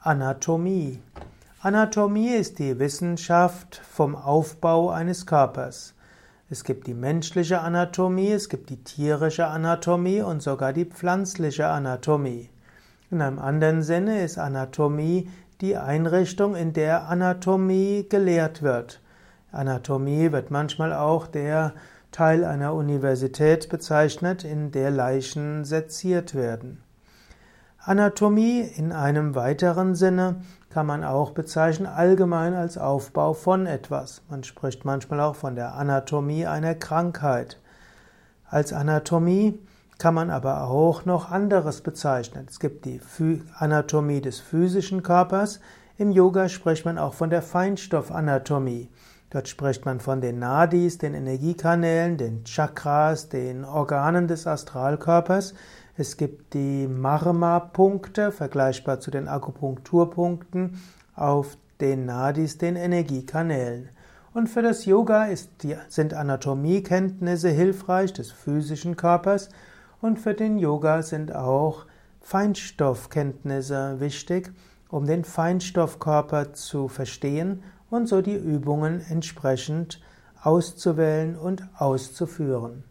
Anatomie. Anatomie ist die Wissenschaft vom Aufbau eines Körpers. Es gibt die menschliche Anatomie, es gibt die tierische Anatomie und sogar die pflanzliche Anatomie. In einem anderen Sinne ist Anatomie die Einrichtung, in der Anatomie gelehrt wird. Anatomie wird manchmal auch der Teil einer Universität bezeichnet, in der Leichen seziert werden. Anatomie in einem weiteren Sinne kann man auch bezeichnen allgemein als Aufbau von etwas. Man spricht manchmal auch von der Anatomie einer Krankheit. Als Anatomie kann man aber auch noch anderes bezeichnen. Es gibt die Anatomie des physischen Körpers. Im Yoga spricht man auch von der Feinstoffanatomie. Dort spricht man von den Nadis, den Energiekanälen, den Chakras, den Organen des Astralkörpers. Es gibt die Marma-Punkte, vergleichbar zu den Akupunkturpunkten, auf den Nadis, den Energiekanälen. Und für das Yoga die, sind Anatomiekenntnisse hilfreich des physischen Körpers und für den Yoga sind auch Feinstoffkenntnisse wichtig, um den Feinstoffkörper zu verstehen und so die Übungen entsprechend auszuwählen und auszuführen.